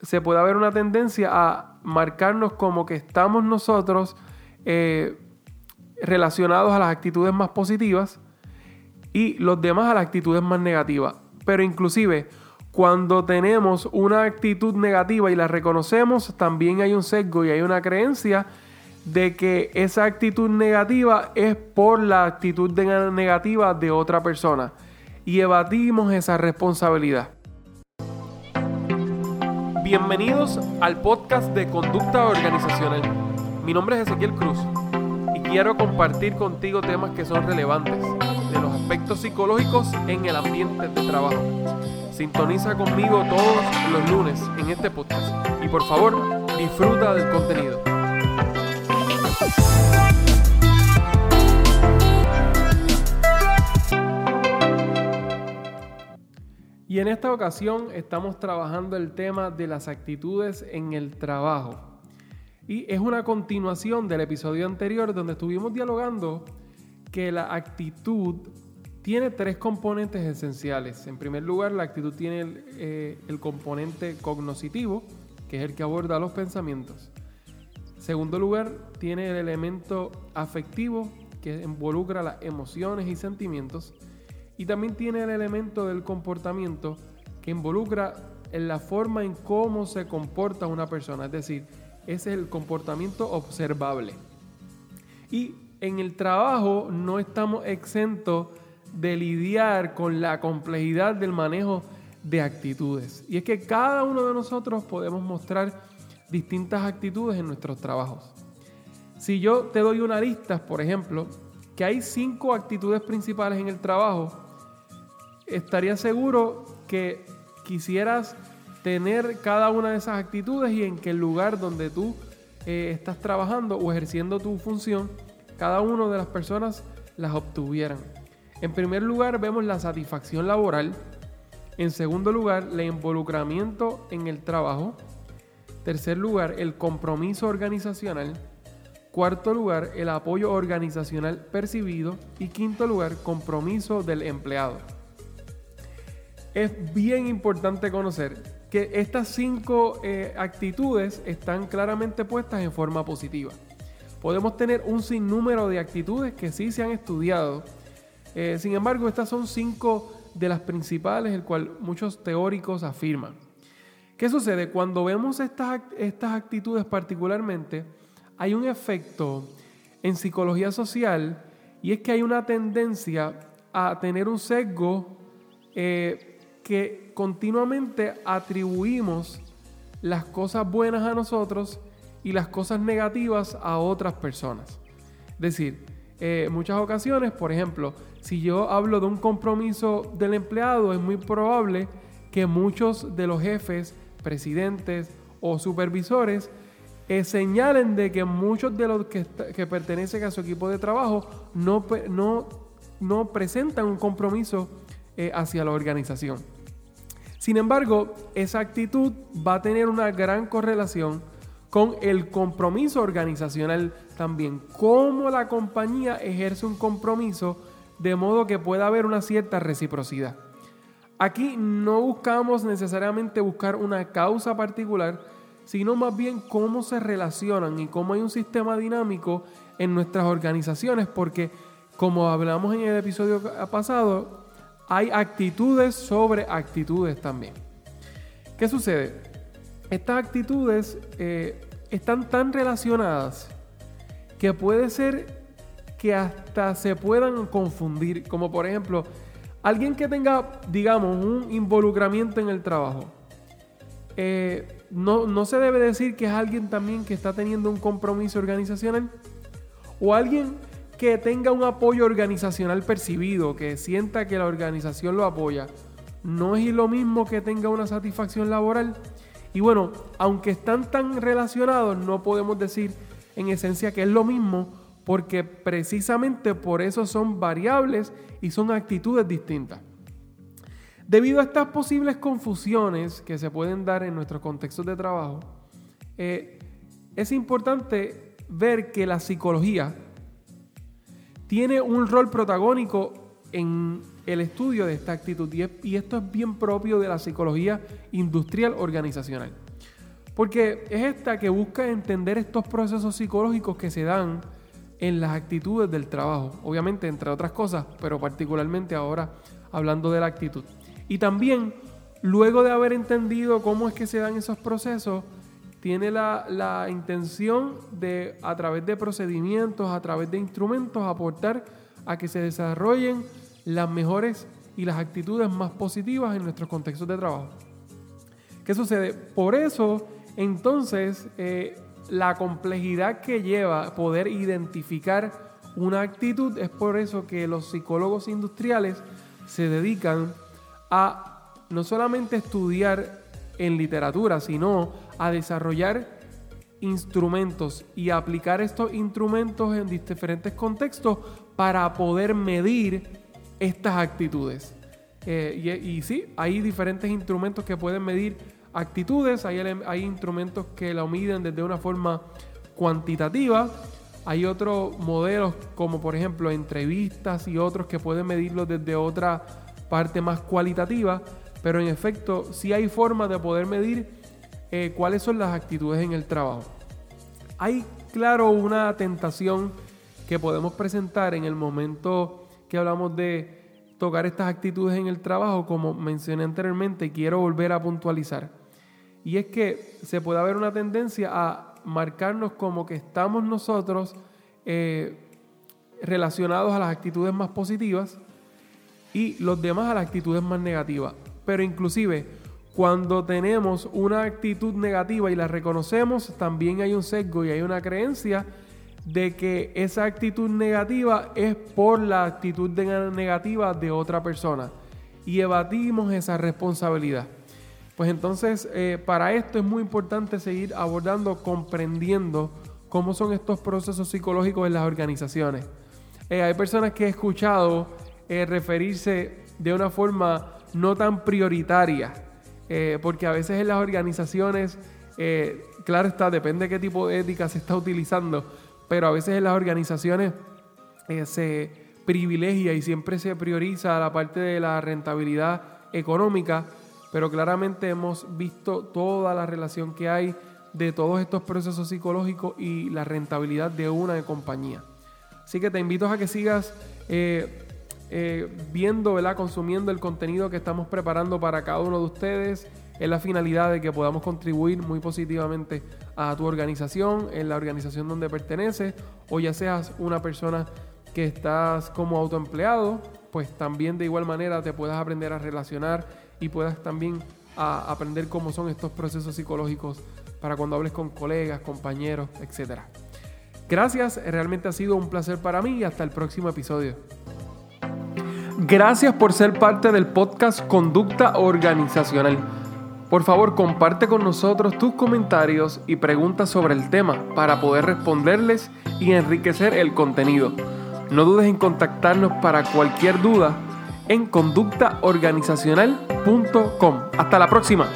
se puede haber una tendencia a marcarnos como que estamos nosotros eh, relacionados a las actitudes más positivas y los demás a las actitudes más negativas. Pero inclusive cuando tenemos una actitud negativa y la reconocemos, también hay un sesgo y hay una creencia de que esa actitud negativa es por la actitud negativa de otra persona y evatimos esa responsabilidad. Bienvenidos al podcast de Conducta Organizacional. Mi nombre es Ezequiel Cruz y quiero compartir contigo temas que son relevantes de los aspectos psicológicos en el ambiente de trabajo. Sintoniza conmigo todos los lunes en este podcast y por favor disfruta del contenido. En esta ocasión estamos trabajando el tema de las actitudes en el trabajo. Y es una continuación del episodio anterior donde estuvimos dialogando que la actitud tiene tres componentes esenciales. En primer lugar, la actitud tiene el, eh, componente cognoscitivo, que es el que aborda los pensamientos. Segundo lugar, tiene el elemento afectivo, que involucra las emociones y sentimientos. Y también tiene el elemento del comportamiento que involucra en la forma en cómo se comporta una persona, es decir, ese es el comportamiento observable. Y en el trabajo no estamos exentos de lidiar con la complejidad del manejo de actitudes. Y es que cada uno de nosotros podemos mostrar distintas actitudes en nuestros trabajos. Si yo te doy una lista, por ejemplo, que hay cinco actitudes principales en el trabajo, estaría seguro que quisieras tener cada una de esas actitudes y en que el lugar donde tú eh, estás trabajando o ejerciendo tu función, cada una de las personas las obtuvieran. En primer lugar vemos la satisfacción laboral. En segundo lugar, el involucramiento en el trabajo. Tercer lugar, el compromiso organizacional. Cuarto lugar, el apoyo organizacional percibido. Y quinto lugar, compromiso del empleado es bien importante conocer que estas cinco eh, actitudes están claramente puestas en forma positiva. Podemos tener un sinnúmero de actitudes que sí se han estudiado. Eh, sin embargo, estas son cinco de las principales, el cual muchos teóricos afirman. ¿Qué sucede? Cuando vemos estas, estas actitudes particularmente, hay un efecto en psicología social y es que hay una tendencia a tener un sesgo eh, que continuamente atribuimos las cosas buenas a nosotros y las cosas negativas a otras personas. Es decir, en muchas ocasiones, por ejemplo, si yo hablo de un compromiso del empleado, es muy probable que muchos de los jefes, presidentes o supervisores eh, señalen de que muchos de los que, pertenecen a su equipo de trabajo no presentan un compromiso eh, hacia la organización. Sin embargo, esa actitud va a tener una gran correlación con el compromiso organizacional también. Cómo la compañía ejerce un compromiso de modo que pueda haber una cierta reciprocidad. Aquí no buscamos necesariamente buscar una causa particular, sino más bien cómo se relacionan y cómo hay un sistema dinámico en nuestras organizaciones, porque como hablamos en el episodio pasado, hay actitudes sobre actitudes también. ¿Qué sucede? Estas actitudes eh, están tan relacionadas que puede ser que hasta se puedan confundir, como por ejemplo, alguien que tenga, digamos, un involucramiento en el trabajo. Eh, no, no se debe decir que es alguien también que está teniendo un compromiso organizacional o alguien que tenga un apoyo organizacional percibido, que sienta que la organización lo apoya, no es lo mismo que tenga una satisfacción laboral. Y bueno, aunque están tan relacionados, no podemos decir en esencia que es lo mismo, porque precisamente por eso son variables y son actitudes distintas. Debido a estas posibles confusiones que se pueden dar en nuestros contextos de trabajo, eh, es importante ver que la psicología, tiene un rol protagónico en el estudio de esta actitud y, esto es bien propio de la psicología industrial organizacional. Porque es esta que busca entender estos procesos psicológicos que se dan en las actitudes del trabajo. Obviamente, entre otras cosas, pero particularmente ahora hablando de la actitud. Y también, luego de haber entendido cómo es que se dan esos procesos, tiene la, la, intención de, a través de procedimientos, a través de instrumentos, aportar a que se desarrollen las mejores y las actitudes más positivas en nuestros contextos de trabajo. ¿Qué sucede? Por eso, entonces, eh, la complejidad que lleva poder identificar una actitud es por eso que los psicólogos industriales se dedican a no solamente estudiar en literatura, sino a desarrollar instrumentos y aplicar estos instrumentos en diferentes contextos para poder medir estas actitudes. Eh, y, sí, hay diferentes instrumentos que pueden medir actitudes, hay, hay instrumentos que lo miden desde una forma cuantitativa, hay otros modelos como por ejemplo entrevistas y otros que pueden medirlo desde otra parte más cualitativa, pero en efecto sí hay formas de poder medir eh, cuáles son las actitudes en el trabajo. Hay, claro, una tentación que podemos presentar en el momento que hablamos de tocar estas actitudes en el trabajo, como mencioné anteriormente, quiero volver a puntualizar. Y es que se puede haber una tendencia a marcarnos como que estamos nosotros eh, relacionados a las actitudes más positivas y los demás a las actitudes más negativas. Pero inclusive cuando tenemos una actitud negativa y la reconocemos, también hay un sesgo y hay una creencia de que esa actitud negativa es por la actitud negativa de otra persona y evatimos esa responsabilidad. Pues entonces, eh, para esto es muy importante seguir abordando, comprendiendo cómo son estos procesos psicológicos en las organizaciones. Eh, hay personas que he escuchado eh, referirse de una forma no tan prioritaria eh, porque a veces en las organizaciones, eh, claro está, depende de qué tipo de ética se está utilizando, pero a veces en las organizaciones eh, se privilegia y siempre se prioriza la parte de la rentabilidad económica, pero claramente hemos visto toda la relación que hay de todos estos procesos psicológicos y la rentabilidad de una compañía. Así que te invito a que sigas eh, viendo, consumiendo el contenido que estamos preparando para cada uno de ustedes. Es la finalidad de que podamos contribuir muy positivamente a tu organización, en la organización donde perteneces, o ya seas una persona que estás como autoempleado, pues también de igual manera te puedas aprender a relacionar y puedas también aprender cómo son estos procesos psicológicos para cuando hables con colegas, compañeros, etc. Gracias, realmente ha sido un placer para mí y hasta el próximo episodio. Gracias por ser parte del podcast Conducta Organizacional. Por favor, comparte con nosotros tus comentarios y preguntas sobre el tema para poder responderles y enriquecer el contenido. No dudes en contactarnos para cualquier duda en conductaorganizacional.com. Hasta la próxima.